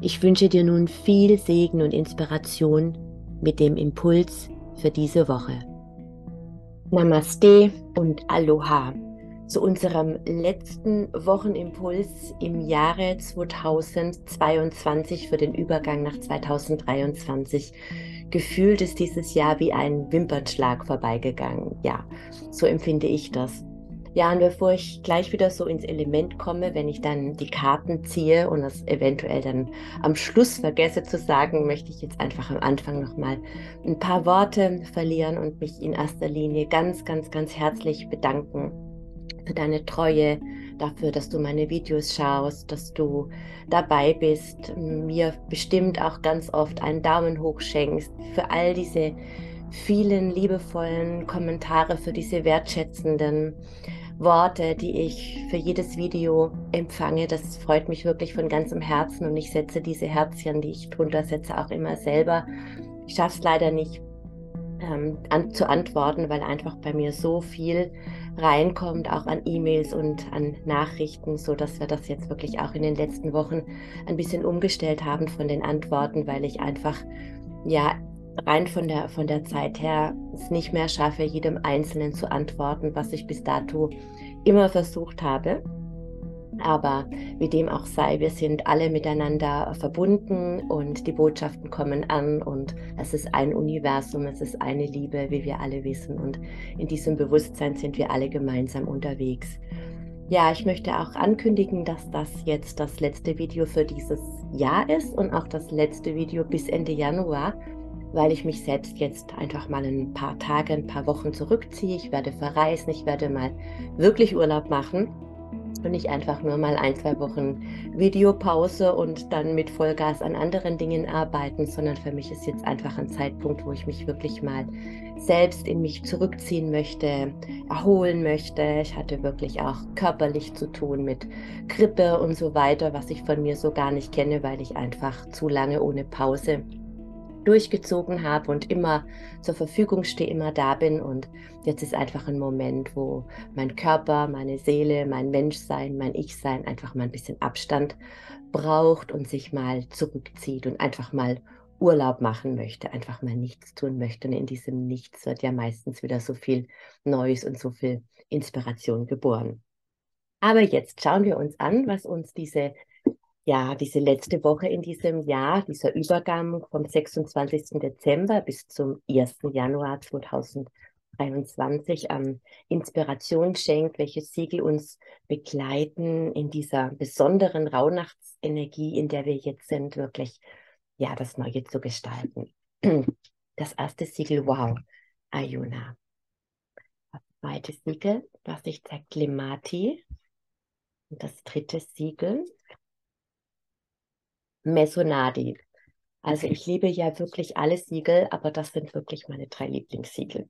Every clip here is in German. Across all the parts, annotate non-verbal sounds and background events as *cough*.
Ich wünsche dir nun viel Segen und Inspiration mit dem Impuls für diese Woche. Namaste und Aloha zu unserem letzten Wochenimpuls im Jahre 2022 für den Übergang nach 2023. Gefühlt ist dieses Jahr wie ein Wimpernschlag vorbeigegangen. Ja, so empfinde ich das. Ja, und bevor ich gleich wieder so ins Element komme, wenn ich dann die Karten ziehe und das eventuell dann am Schluss vergesse zu sagen, möchte ich jetzt einfach am Anfang nochmal ein paar Worte verlieren und mich in erster Linie ganz, ganz, ganz herzlich bedanken für deine Treue, dafür, dass du meine Videos schaust, dass du dabei bist, mir bestimmt auch ganz oft einen Daumen hoch schenkst, für all diese vielen liebevollen Kommentare, für diese wertschätzenden Worte, die ich für jedes Video empfange. Das freut mich wirklich von ganzem Herzen und ich setze diese Herzchen, die ich drunter setze, auch immer selber. Ich schaffe es leider nicht ähm, an, zu antworten, weil einfach bei mir so viel reinkommt, auch an E-Mails und an Nachrichten, so dass wir das jetzt wirklich auch in den letzten Wochen ein bisschen umgestellt haben von den Antworten, weil ich einfach ja rein von der, von der Zeit her es nicht mehr schaffe, jedem Einzelnen zu antworten, was ich bis dato immer versucht habe. Aber wie dem auch sei, wir sind alle miteinander verbunden und die Botschaften kommen an und es ist ein Universum, es ist eine Liebe, wie wir alle wissen. Und in diesem Bewusstsein sind wir alle gemeinsam unterwegs. Ja, ich möchte auch ankündigen, dass das jetzt das letzte Video für dieses Jahr ist und auch das letzte Video bis Ende Januar weil ich mich selbst jetzt einfach mal ein paar Tage, ein paar Wochen zurückziehe. Ich werde verreisen, ich werde mal wirklich Urlaub machen und nicht einfach nur mal ein, zwei Wochen Videopause und dann mit Vollgas an anderen Dingen arbeiten, sondern für mich ist jetzt einfach ein Zeitpunkt, wo ich mich wirklich mal selbst in mich zurückziehen möchte, erholen möchte. Ich hatte wirklich auch körperlich zu tun mit Grippe und so weiter, was ich von mir so gar nicht kenne, weil ich einfach zu lange ohne Pause durchgezogen habe und immer zur Verfügung stehe, immer da bin. Und jetzt ist einfach ein Moment, wo mein Körper, meine Seele, mein Menschsein, mein Ich-Sein einfach mal ein bisschen Abstand braucht und sich mal zurückzieht und einfach mal Urlaub machen möchte, einfach mal nichts tun möchte. Und in diesem Nichts wird ja meistens wieder so viel Neues und so viel Inspiration geboren. Aber jetzt schauen wir uns an, was uns diese ja, diese letzte Woche in diesem Jahr, dieser Übergang vom 26. Dezember bis zum 1. Januar 2023 an Inspiration schenkt, welche Siegel uns begleiten in dieser besonderen Rauhnachtsenergie, in der wir jetzt sind, wirklich, ja, das Neue zu gestalten. Das erste Siegel, wow, Ayuna. Das zweite Siegel, was sich zeigt, Limati. Und das dritte Siegel, Mesonadi. Also ich liebe ja wirklich alle Siegel, aber das sind wirklich meine drei Lieblingssiegel.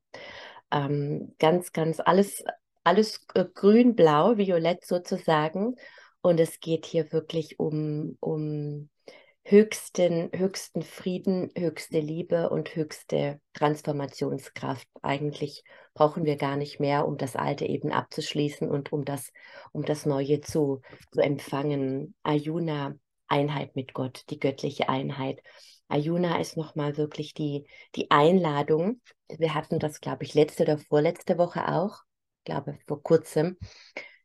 Ähm, ganz, ganz alles, alles äh, grün, blau, violett sozusagen. Und es geht hier wirklich um, um höchsten, höchsten Frieden, höchste Liebe und höchste Transformationskraft. Eigentlich brauchen wir gar nicht mehr, um das Alte eben abzuschließen und um das, um das Neue zu, zu empfangen. Ayuna Einheit mit Gott, die göttliche Einheit. Ayuna ist nochmal wirklich die, die Einladung. Wir hatten das, glaube ich, letzte oder vorletzte Woche auch, glaube vor kurzem.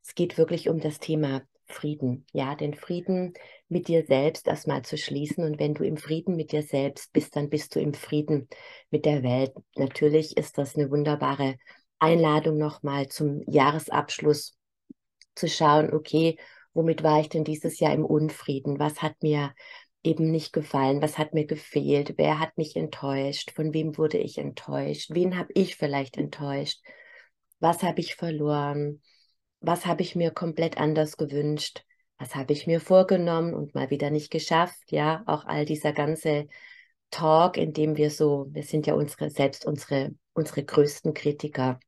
Es geht wirklich um das Thema Frieden. Ja, den Frieden mit dir selbst erstmal zu schließen. Und wenn du im Frieden mit dir selbst bist, dann bist du im Frieden mit der Welt. Natürlich ist das eine wunderbare Einladung nochmal zum Jahresabschluss zu schauen, okay, womit war ich denn dieses Jahr im Unfrieden? Was hat mir eben nicht gefallen? Was hat mir gefehlt? Wer hat mich enttäuscht? Von wem wurde ich enttäuscht? Wen habe ich vielleicht enttäuscht? Was habe ich verloren? Was habe ich mir komplett anders gewünscht? Was habe ich mir vorgenommen und mal wieder nicht geschafft? Ja, auch all dieser ganze Talk, in dem wir so, wir sind ja unsere, selbst unsere, unsere größten Kritiker,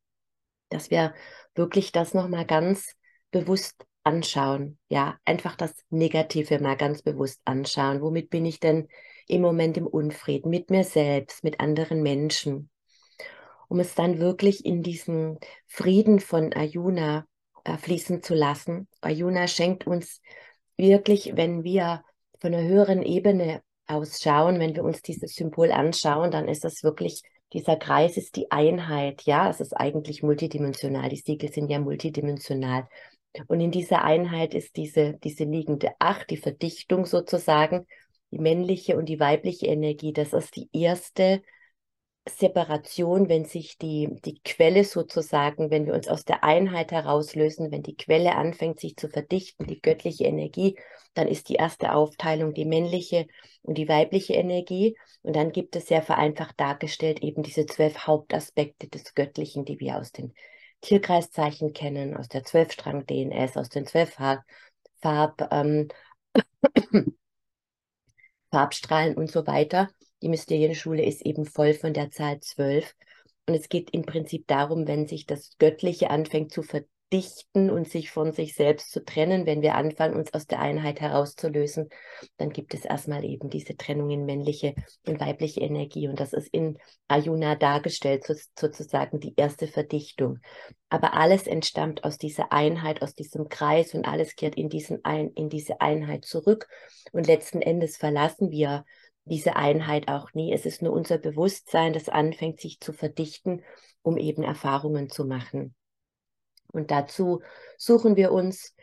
dass wir wirklich das nochmal ganz bewusst anschauen. Ja, einfach das Negative mal ganz bewusst anschauen. Womit bin ich denn im Moment im Unfrieden? Mit mir selbst, mit anderen Menschen. Um es dann wirklich in diesen Frieden von Ayuna äh, fließen zu lassen. Ayuna schenkt uns wirklich, wenn wir von einer höheren Ebene ausschauen, wenn wir uns dieses Symbol anschauen, dann ist das wirklich, dieser Kreis ist die Einheit. Ja, es ist eigentlich multidimensional. Die Siegel sind ja multidimensional. Und in dieser Einheit ist diese, diese liegende Acht, die Verdichtung sozusagen, die männliche und die weibliche Energie. Das ist die erste Separation, wenn sich die, die Quelle sozusagen, wenn wir uns aus der Einheit herauslösen, wenn die Quelle anfängt sich zu verdichten, die göttliche Energie, dann ist die erste Aufteilung die männliche und die weibliche Energie. Und dann gibt es sehr vereinfacht dargestellt eben diese zwölf Hauptaspekte des Göttlichen, die wir aus den Tierkreiszeichen kennen, aus der Zwölfstrang-DNS, aus den zwölf Farb, ähm, *coughs* Farbstrahlen und so weiter. Die Mysterienschule ist eben voll von der Zahl zwölf. Und es geht im Prinzip darum, wenn sich das Göttliche anfängt zu ver dichten und sich von sich selbst zu trennen. Wenn wir anfangen, uns aus der Einheit herauszulösen, dann gibt es erstmal eben diese Trennung in männliche und weibliche Energie. Und das ist in Ayuna dargestellt, sozusagen die erste Verdichtung. Aber alles entstammt aus dieser Einheit, aus diesem Kreis und alles kehrt in, diesen Ein in diese Einheit zurück. Und letzten Endes verlassen wir diese Einheit auch nie. Es ist nur unser Bewusstsein, das anfängt, sich zu verdichten, um eben Erfahrungen zu machen. Und dazu suchen wir uns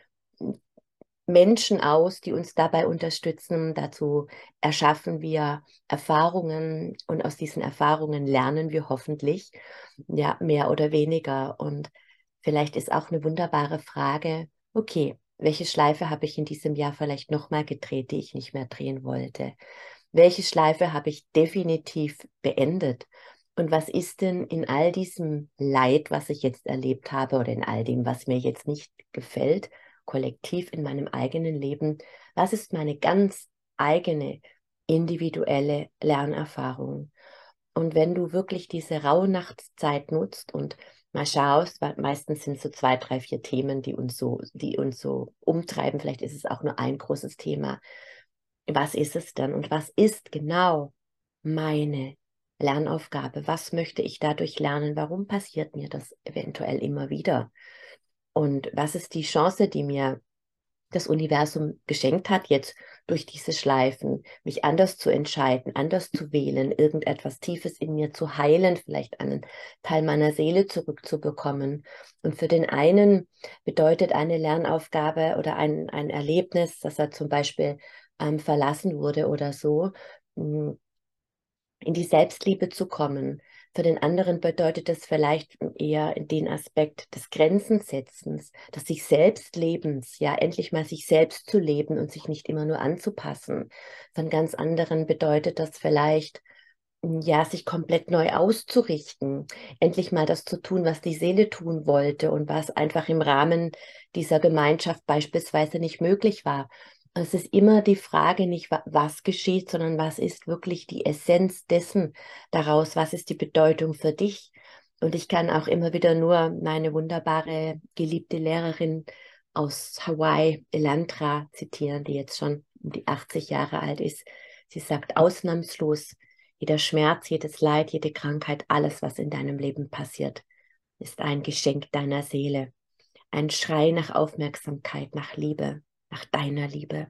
Menschen aus, die uns dabei unterstützen. Dazu erschaffen wir Erfahrungen und aus diesen Erfahrungen lernen wir hoffentlich, ja, mehr oder weniger. Und vielleicht ist auch eine wunderbare Frage, okay, welche Schleife habe ich in diesem Jahr vielleicht nochmal gedreht, die ich nicht mehr drehen wollte? Welche Schleife habe ich definitiv beendet? Und was ist denn in all diesem Leid, was ich jetzt erlebt habe oder in all dem, was mir jetzt nicht gefällt, kollektiv in meinem eigenen Leben, was ist meine ganz eigene individuelle Lernerfahrung? Und wenn du wirklich diese Rauhnachtszeit nutzt und mal schaust, weil meistens sind so zwei, drei, vier Themen, die uns so, die uns so umtreiben. Vielleicht ist es auch nur ein großes Thema. Was ist es denn? Und was ist genau meine Lernaufgabe. Was möchte ich dadurch lernen? Warum passiert mir das eventuell immer wieder? Und was ist die Chance, die mir das Universum geschenkt hat, jetzt durch diese Schleifen, mich anders zu entscheiden, anders zu wählen, irgendetwas Tiefes in mir zu heilen, vielleicht einen Teil meiner Seele zurückzubekommen. Und für den einen bedeutet eine Lernaufgabe oder ein, ein Erlebnis, dass er zum Beispiel ähm, verlassen wurde oder so, hm, in die Selbstliebe zu kommen. Für den anderen bedeutet das vielleicht eher den Aspekt des Grenzensetzens, des sich selbst Lebens, ja, endlich mal sich selbst zu leben und sich nicht immer nur anzupassen. Von ganz anderen bedeutet das vielleicht, ja, sich komplett neu auszurichten, endlich mal das zu tun, was die Seele tun wollte und was einfach im Rahmen dieser Gemeinschaft beispielsweise nicht möglich war. Es ist immer die Frage nicht, was geschieht, sondern was ist wirklich die Essenz dessen daraus, was ist die Bedeutung für dich. Und ich kann auch immer wieder nur meine wunderbare, geliebte Lehrerin aus Hawaii, Elantra, zitieren, die jetzt schon um die 80 Jahre alt ist. Sie sagt ausnahmslos, jeder Schmerz, jedes Leid, jede Krankheit, alles, was in deinem Leben passiert, ist ein Geschenk deiner Seele. Ein Schrei nach Aufmerksamkeit, nach Liebe nach deiner Liebe.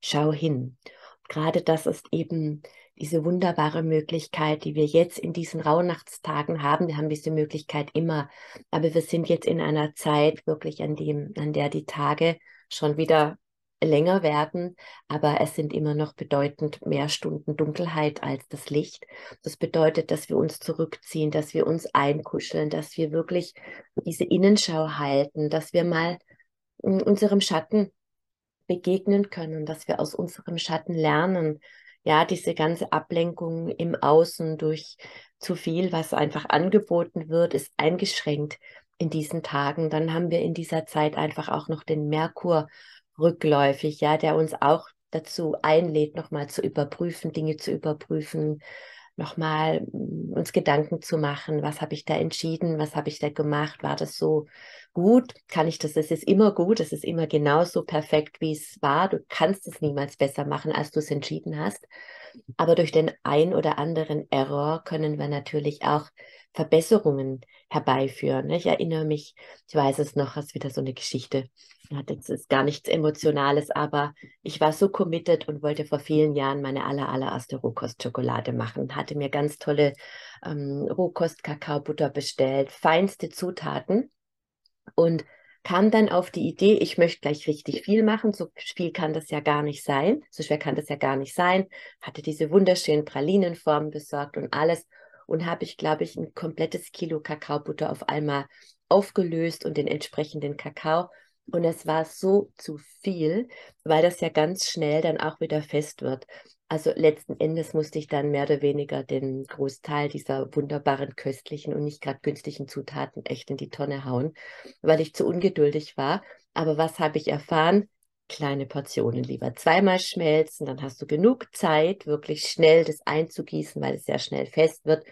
Schau hin. Und gerade das ist eben diese wunderbare Möglichkeit, die wir jetzt in diesen Rauhnachtstagen haben. Wir haben diese Möglichkeit immer, aber wir sind jetzt in einer Zeit wirklich an dem, an der die Tage schon wieder länger werden, aber es sind immer noch bedeutend mehr Stunden Dunkelheit als das Licht. Das bedeutet, dass wir uns zurückziehen, dass wir uns einkuscheln, dass wir wirklich diese Innenschau halten, dass wir mal in unserem Schatten begegnen können, dass wir aus unserem Schatten lernen. Ja, diese ganze Ablenkung im Außen durch zu viel, was einfach angeboten wird, ist eingeschränkt in diesen Tagen. Dann haben wir in dieser Zeit einfach auch noch den Merkur rückläufig, ja, der uns auch dazu einlädt, nochmal zu überprüfen, Dinge zu überprüfen, nochmal mm, uns Gedanken zu machen, was habe ich da entschieden, was habe ich da gemacht, war das so gut, kann ich das, es ist immer gut, es ist immer genauso perfekt, wie es war, du kannst es niemals besser machen, als du es entschieden hast, aber durch den ein oder anderen Error können wir natürlich auch Verbesserungen herbeiführen. Ich erinnere mich, ich weiß es noch, ist wieder so eine Geschichte, hat jetzt ist gar nichts Emotionales, aber ich war so committed und wollte vor vielen Jahren meine aller, allererste Rohkostschokolade machen. Hatte mir ganz tolle ähm, Rohkost-Kakaobutter bestellt, feinste Zutaten und kam dann auf die Idee, ich möchte gleich richtig viel machen. So viel kann das ja gar nicht sein. So schwer kann das ja gar nicht sein. Hatte diese wunderschönen Pralinenformen besorgt und alles. Und habe ich, glaube ich, ein komplettes Kilo Kakaobutter auf einmal aufgelöst und den entsprechenden Kakao und es war so zu viel, weil das ja ganz schnell dann auch wieder fest wird. Also letzten Endes musste ich dann mehr oder weniger den Großteil dieser wunderbaren, köstlichen und nicht gerade günstigen Zutaten echt in die Tonne hauen, weil ich zu ungeduldig war. Aber was habe ich erfahren? Kleine Portionen lieber. Zweimal schmelzen, dann hast du genug Zeit, wirklich schnell das einzugießen, weil es sehr schnell fest wird.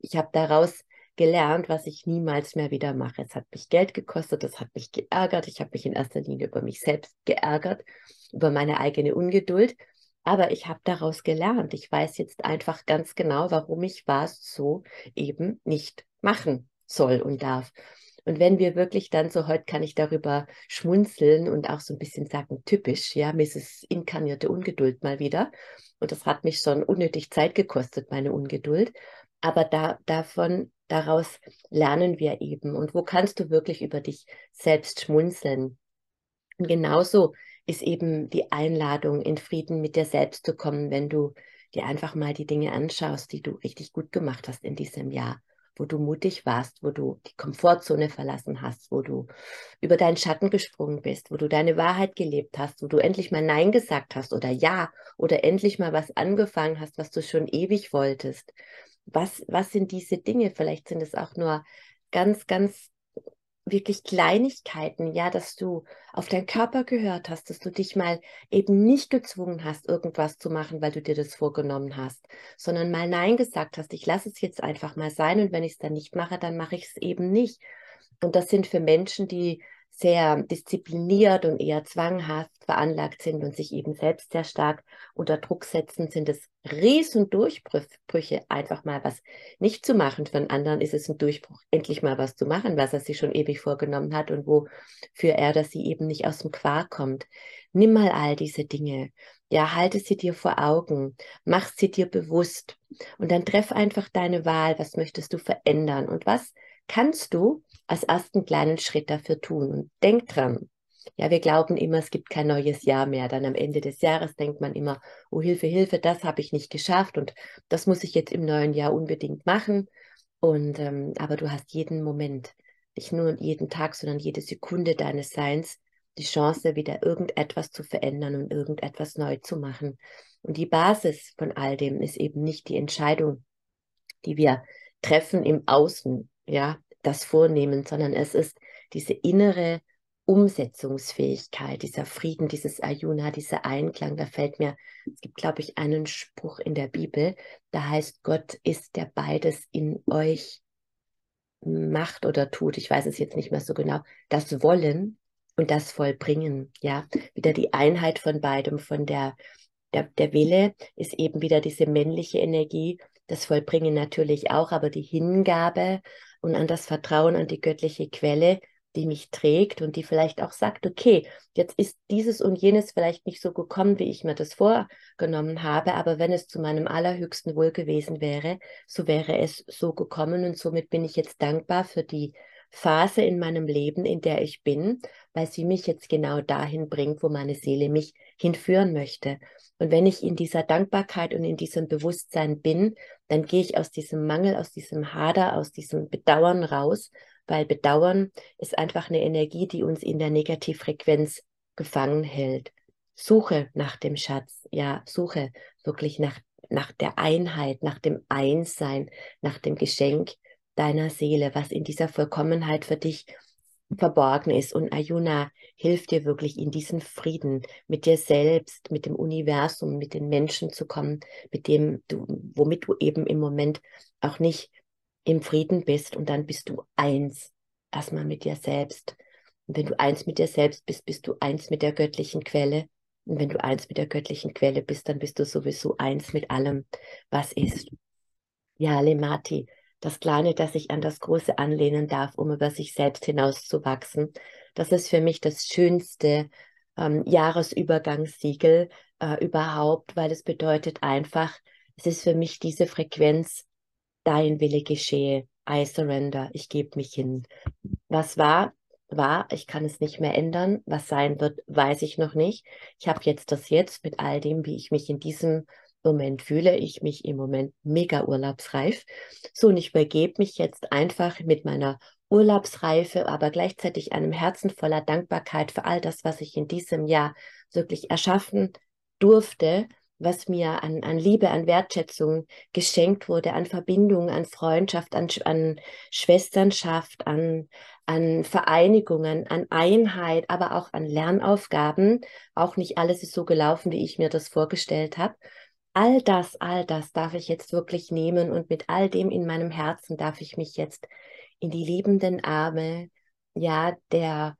Ich habe daraus gelernt, was ich niemals mehr wieder mache. Es hat mich Geld gekostet, es hat mich geärgert. Ich habe mich in erster Linie über mich selbst geärgert, über meine eigene Ungeduld. Aber ich habe daraus gelernt. Ich weiß jetzt einfach ganz genau, warum ich was so eben nicht machen soll und darf. Und wenn wir wirklich dann so, heute kann ich darüber schmunzeln und auch so ein bisschen sagen, typisch, ja, Mrs. Inkarnierte Ungeduld mal wieder. Und das hat mich schon unnötig Zeit gekostet, meine Ungeduld. Aber da, davon daraus lernen wir eben. Und wo kannst du wirklich über dich selbst schmunzeln? Und genauso ist eben die Einladung, in Frieden mit dir selbst zu kommen, wenn du dir einfach mal die Dinge anschaust, die du richtig gut gemacht hast in diesem Jahr, wo du mutig warst, wo du die Komfortzone verlassen hast, wo du über deinen Schatten gesprungen bist, wo du deine Wahrheit gelebt hast, wo du endlich mal Nein gesagt hast oder Ja oder endlich mal was angefangen hast, was du schon ewig wolltest was, was sind diese Dinge? Vielleicht sind es auch nur ganz, ganz wirklich Kleinigkeiten, ja, dass du auf deinen Körper gehört hast, dass du dich mal eben nicht gezwungen hast, irgendwas zu machen, weil du dir das vorgenommen hast, sondern mal Nein gesagt hast, ich lasse es jetzt einfach mal sein und wenn ich es dann nicht mache, dann mache ich es eben nicht. Und das sind für Menschen, die sehr diszipliniert und eher zwanghaft veranlagt sind und sich eben selbst sehr stark unter Druck setzen, sind es riesen Durchbrüche, einfach mal was nicht zu machen. Für einen anderen ist es ein Durchbruch, endlich mal was zu machen, was er sich schon ewig vorgenommen hat und wofür er dass sie eben nicht aus dem Quark kommt. Nimm mal all diese Dinge. Ja, halte sie dir vor Augen, mach sie dir bewusst und dann treff einfach deine Wahl. Was möchtest du verändern und was kannst du als ersten kleinen Schritt dafür tun. Und denk dran, ja, wir glauben immer, es gibt kein neues Jahr mehr. Dann am Ende des Jahres denkt man immer, oh Hilfe, Hilfe, das habe ich nicht geschafft und das muss ich jetzt im neuen Jahr unbedingt machen. Und ähm, aber du hast jeden Moment, nicht nur jeden Tag, sondern jede Sekunde deines Seins die Chance, wieder irgendetwas zu verändern und irgendetwas neu zu machen. Und die Basis von all dem ist eben nicht die Entscheidung, die wir treffen im Außen, ja, das vornehmen, sondern es ist diese innere Umsetzungsfähigkeit, dieser Frieden, dieses Ayuna, dieser Einklang. Da fällt mir, es gibt, glaube ich, einen Spruch in der Bibel, da heißt, Gott ist, der beides in euch macht oder tut. Ich weiß es jetzt nicht mehr so genau. Das Wollen und das Vollbringen, ja, wieder die Einheit von beidem, von der, der, der Wille ist eben wieder diese männliche Energie, das Vollbringen natürlich auch, aber die Hingabe und an das Vertrauen an die göttliche Quelle, die mich trägt und die vielleicht auch sagt, okay, jetzt ist dieses und jenes vielleicht nicht so gekommen, wie ich mir das vorgenommen habe, aber wenn es zu meinem allerhöchsten Wohl gewesen wäre, so wäre es so gekommen und somit bin ich jetzt dankbar für die Phase in meinem Leben, in der ich bin, weil sie mich jetzt genau dahin bringt, wo meine Seele mich hinführen möchte. Und wenn ich in dieser Dankbarkeit und in diesem Bewusstsein bin, dann gehe ich aus diesem Mangel, aus diesem Hader, aus diesem Bedauern raus, weil Bedauern ist einfach eine Energie, die uns in der Negativfrequenz gefangen hält. Suche nach dem Schatz, ja, suche wirklich nach, nach der Einheit, nach dem Einssein, nach dem Geschenk deiner Seele, was in dieser Vollkommenheit für dich verborgen ist. Und Ayuna hilft dir wirklich in diesen Frieden mit dir selbst, mit dem Universum, mit den Menschen zu kommen, mit dem du, womit du eben im Moment auch nicht im Frieden bist. Und dann bist du eins, erstmal mit dir selbst. Und wenn du eins mit dir selbst bist, bist du eins mit der göttlichen Quelle. Und wenn du eins mit der göttlichen Quelle bist, dann bist du sowieso eins mit allem, was ist. Ja, Lemati, das Kleine, das sich an das Große anlehnen darf, um über sich selbst hinauszuwachsen. Das ist für mich das schönste ähm, Jahresübergangssiegel äh, überhaupt, weil es bedeutet einfach, es ist für mich diese Frequenz, dein Wille geschehe, I surrender, ich gebe mich hin. Was war, war, ich kann es nicht mehr ändern. Was sein wird, weiß ich noch nicht. Ich habe jetzt das Jetzt mit all dem, wie ich mich in diesem Moment fühle ich mich im Moment mega urlaubsreif. So, und ich übergebe mich jetzt einfach mit meiner Urlaubsreife, aber gleichzeitig einem Herzen voller Dankbarkeit für all das, was ich in diesem Jahr wirklich erschaffen durfte, was mir an, an Liebe, an Wertschätzung geschenkt wurde, an Verbindung, an Freundschaft, an, an Schwesternschaft, an, an Vereinigungen, an Einheit, aber auch an Lernaufgaben. Auch nicht alles ist so gelaufen, wie ich mir das vorgestellt habe all das, all das darf ich jetzt wirklich nehmen und mit all dem in meinem Herzen darf ich mich jetzt in die liebenden Arme, ja, der,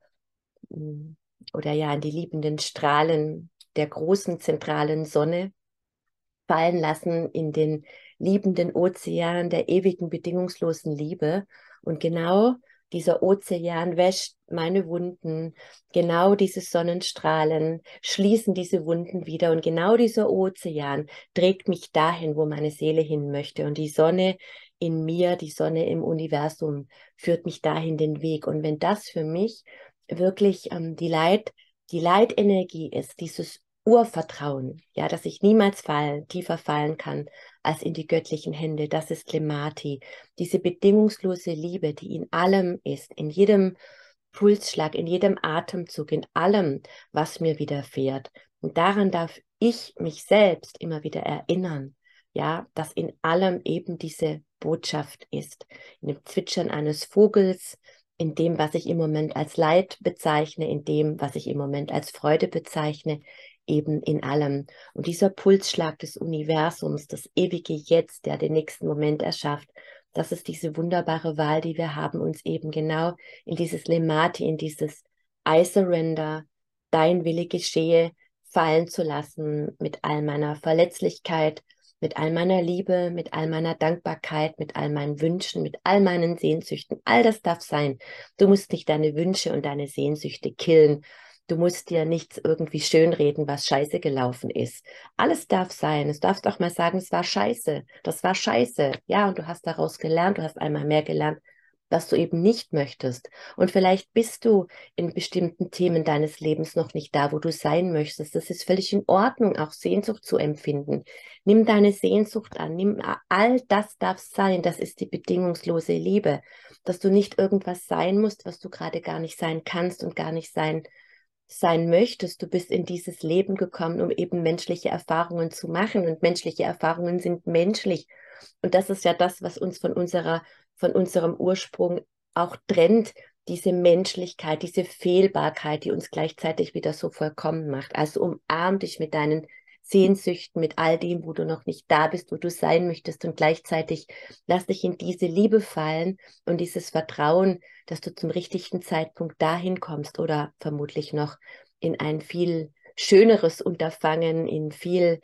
hm, oder ja, in die liebenden Strahlen der großen zentralen Sonne fallen lassen, in den liebenden Ozean der ewigen bedingungslosen Liebe. Und genau dieser Ozean wäscht meine Wunden, genau diese Sonnenstrahlen schließen diese Wunden wieder und genau dieser Ozean trägt mich dahin, wo meine Seele hin möchte. Und die Sonne in mir, die Sonne im Universum führt mich dahin den Weg. Und wenn das für mich wirklich ähm, die Leit die Leitenergie ist, dieses Urvertrauen, ja, dass ich niemals fallen, tiefer fallen kann als in die göttlichen Hände. Das ist Lemati. Diese bedingungslose Liebe, die in allem ist, in jedem Pulsschlag, in jedem Atemzug, in allem, was mir widerfährt. Und daran darf ich mich selbst immer wieder erinnern, ja, dass in allem eben diese Botschaft ist. In dem Zwitschern eines Vogels, in dem, was ich im Moment als Leid bezeichne, in dem, was ich im Moment als Freude bezeichne, eben in allem. Und dieser Pulsschlag des Universums, das ewige Jetzt, der den nächsten Moment erschafft, das ist diese wunderbare Wahl, die wir haben, uns eben genau in dieses Lemati, in dieses I surrender, dein Wille geschehe, fallen zu lassen mit all meiner Verletzlichkeit, mit all meiner Liebe, mit all meiner Dankbarkeit, mit all meinen Wünschen, mit all meinen Sehnsüchten. All das darf sein. Du musst nicht deine Wünsche und deine Sehnsüchte killen, Du musst dir nichts irgendwie schönreden, was scheiße gelaufen ist. Alles darf sein. Es darfst auch mal sagen, es war scheiße. Das war scheiße. Ja, und du hast daraus gelernt, du hast einmal mehr gelernt, was du eben nicht möchtest. Und vielleicht bist du in bestimmten Themen deines Lebens noch nicht da, wo du sein möchtest. Das ist völlig in Ordnung, auch Sehnsucht zu empfinden. Nimm deine Sehnsucht an. Nimm all das darf sein. Das ist die bedingungslose Liebe, dass du nicht irgendwas sein musst, was du gerade gar nicht sein kannst und gar nicht sein sein möchtest. Du bist in dieses Leben gekommen, um eben menschliche Erfahrungen zu machen und menschliche Erfahrungen sind menschlich. Und das ist ja das, was uns von unserer, von unserem Ursprung auch trennt, diese Menschlichkeit, diese Fehlbarkeit, die uns gleichzeitig wieder so vollkommen macht. Also umarm dich mit deinen Sehnsüchten, mit all dem, wo du noch nicht da bist, wo du sein möchtest und gleichzeitig lass dich in diese Liebe fallen und dieses Vertrauen, dass du zum richtigen Zeitpunkt dahin kommst oder vermutlich noch in ein viel schöneres Unterfangen, in viel,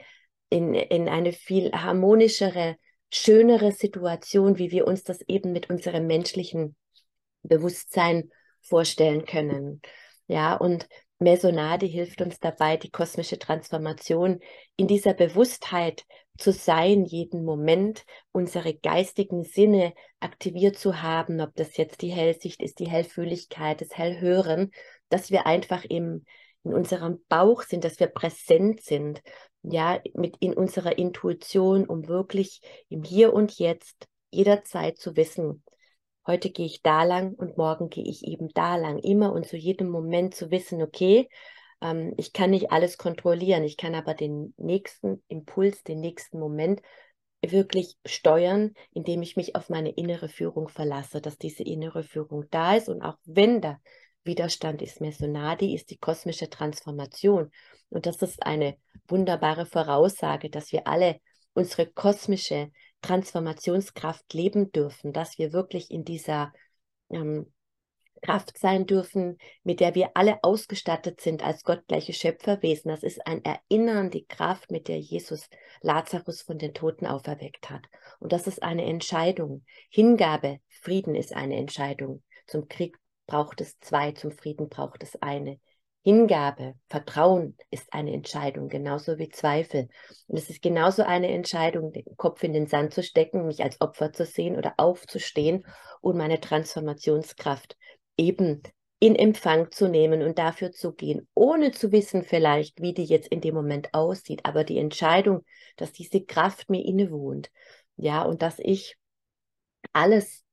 in, in eine viel harmonischere, schönere Situation, wie wir uns das eben mit unserem menschlichen Bewusstsein vorstellen können. Ja, und Mesonade hilft uns dabei, die kosmische Transformation in dieser Bewusstheit zu sein, jeden Moment unsere geistigen Sinne aktiviert zu haben, ob das jetzt die Hellsicht ist, die Hellfühligkeit, das Hellhören, dass wir einfach im, in unserem Bauch sind, dass wir präsent sind, ja, mit in unserer Intuition, um wirklich im Hier und Jetzt jederzeit zu wissen, heute gehe ich da lang und morgen gehe ich eben da lang. Immer und zu jedem Moment zu wissen, okay, ähm, ich kann nicht alles kontrollieren, ich kann aber den nächsten Impuls, den nächsten Moment wirklich steuern, indem ich mich auf meine innere Führung verlasse, dass diese innere Führung da ist. Und auch wenn da Widerstand ist, Mesonadi ist die kosmische Transformation. Und das ist eine wunderbare Voraussage, dass wir alle unsere kosmische Transformationskraft leben dürfen, dass wir wirklich in dieser ähm, Kraft sein dürfen, mit der wir alle ausgestattet sind als gottgleiche Schöpferwesen. Das ist ein Erinnern, die Kraft, mit der Jesus Lazarus von den Toten auferweckt hat. Und das ist eine Entscheidung. Hingabe, Frieden ist eine Entscheidung. Zum Krieg braucht es zwei, zum Frieden braucht es eine. Hingabe, Vertrauen ist eine Entscheidung, genauso wie Zweifel. Und es ist genauso eine Entscheidung, den Kopf in den Sand zu stecken, mich als Opfer zu sehen oder aufzustehen und meine Transformationskraft eben in Empfang zu nehmen und dafür zu gehen, ohne zu wissen vielleicht, wie die jetzt in dem Moment aussieht, aber die Entscheidung, dass diese Kraft mir innewohnt, ja, und dass ich alles,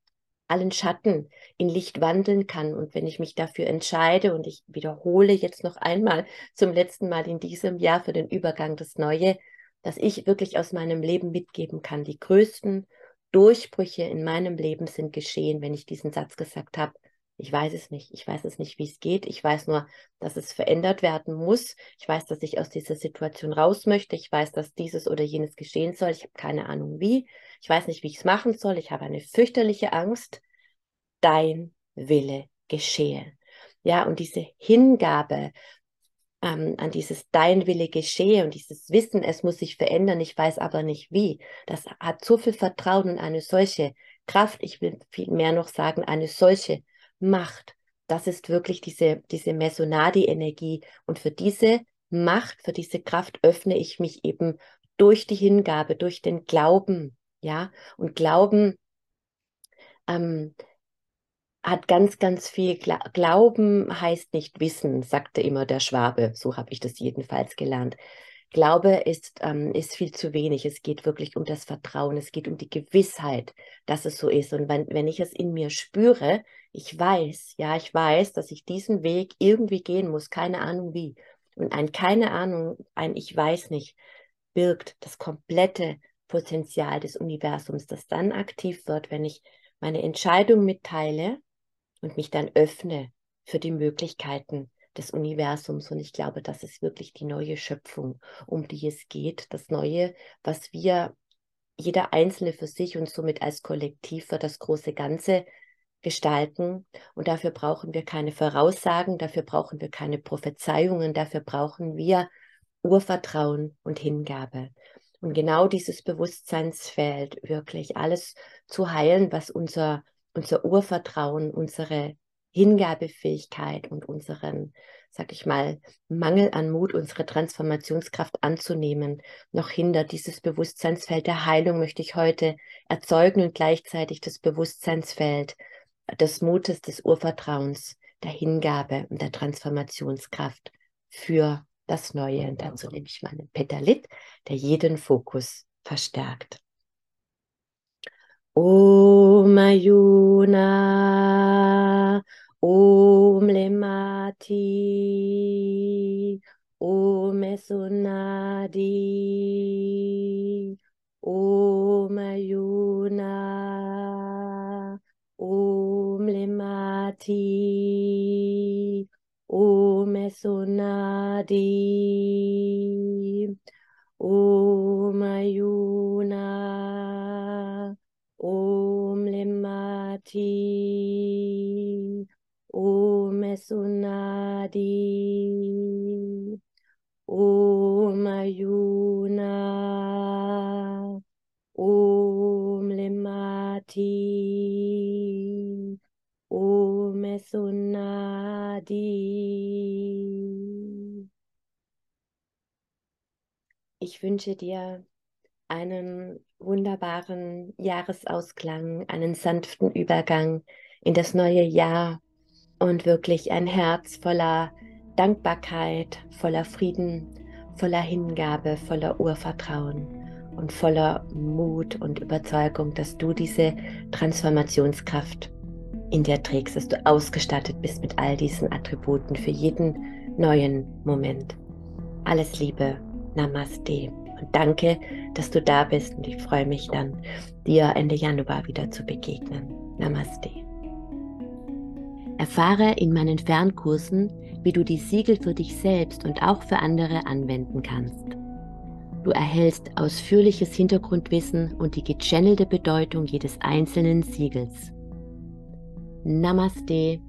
allen Schatten in Licht wandeln kann. Und wenn ich mich dafür entscheide, und ich wiederhole jetzt noch einmal zum letzten Mal in diesem Jahr für den Übergang das Neue, dass ich wirklich aus meinem Leben mitgeben kann. Die größten Durchbrüche in meinem Leben sind geschehen, wenn ich diesen Satz gesagt habe, ich weiß es nicht. Ich weiß es nicht, wie es geht. Ich weiß nur, dass es verändert werden muss. Ich weiß, dass ich aus dieser Situation raus möchte. Ich weiß, dass dieses oder jenes geschehen soll. Ich habe keine Ahnung wie. Ich weiß nicht, wie ich es machen soll. Ich habe eine fürchterliche Angst. Dein Wille geschehe. Ja, und diese Hingabe ähm, an dieses Dein Wille geschehe und dieses Wissen, es muss sich verändern, ich weiß aber nicht wie, das hat so viel Vertrauen und eine solche Kraft, ich will viel mehr noch sagen, eine solche Macht. Das ist wirklich diese, diese Mesonadi-Energie. Und für diese Macht, für diese Kraft öffne ich mich eben durch die Hingabe, durch den Glauben. Ja, und Glauben ähm, hat ganz, ganz viel. Gla Glauben heißt nicht Wissen, sagte immer der Schwabe. So habe ich das jedenfalls gelernt. Glaube ist, ähm, ist viel zu wenig. Es geht wirklich um das Vertrauen. Es geht um die Gewissheit, dass es so ist. Und wenn, wenn ich es in mir spüre, ich weiß, ja, ich weiß, dass ich diesen Weg irgendwie gehen muss, keine Ahnung wie. Und ein keine Ahnung, ein ich weiß nicht, birgt das komplette Potenzial des Universums, das dann aktiv wird, wenn ich meine Entscheidung mitteile und mich dann öffne für die Möglichkeiten, des Universums. Und ich glaube, das ist wirklich die neue Schöpfung, um die es geht. Das Neue, was wir, jeder Einzelne für sich und somit als Kollektiv für das große Ganze gestalten. Und dafür brauchen wir keine Voraussagen, dafür brauchen wir keine Prophezeiungen, dafür brauchen wir Urvertrauen und Hingabe. Und genau dieses Bewusstseinsfeld, wirklich alles zu heilen, was unser, unser Urvertrauen, unsere Hingabefähigkeit und unseren, sag ich mal, Mangel an Mut, unsere Transformationskraft anzunehmen, noch hindert. Dieses Bewusstseinsfeld der Heilung möchte ich heute erzeugen und gleichzeitig das Bewusstseinsfeld des Mutes, des Urvertrauens, der Hingabe und der Transformationskraft für das Neue. Und dazu nehme ich meinen Petalit, der jeden Fokus verstärkt. Om Ayuna Om Lemati, Om Esunadi, Om Ayuna, Om Lemati, Om Esunadi, သည် wünsche dir einen wunderbaren Jahresausklang, einen sanften Übergang in das neue Jahr und wirklich ein Herz voller Dankbarkeit, voller Frieden, voller Hingabe, voller Urvertrauen und voller Mut und Überzeugung, dass du diese Transformationskraft in dir trägst, dass du ausgestattet bist mit all diesen Attributen für jeden neuen Moment. Alles Liebe, Namaste Und danke, dass du da bist und ich freue mich dann, dir Ende Januar wieder zu begegnen. Namaste. Erfahre in meinen Fernkursen, wie du die Siegel für dich selbst und auch für andere anwenden kannst. Du erhältst ausführliches Hintergrundwissen und die gechannelte Bedeutung jedes einzelnen Siegels. Namaste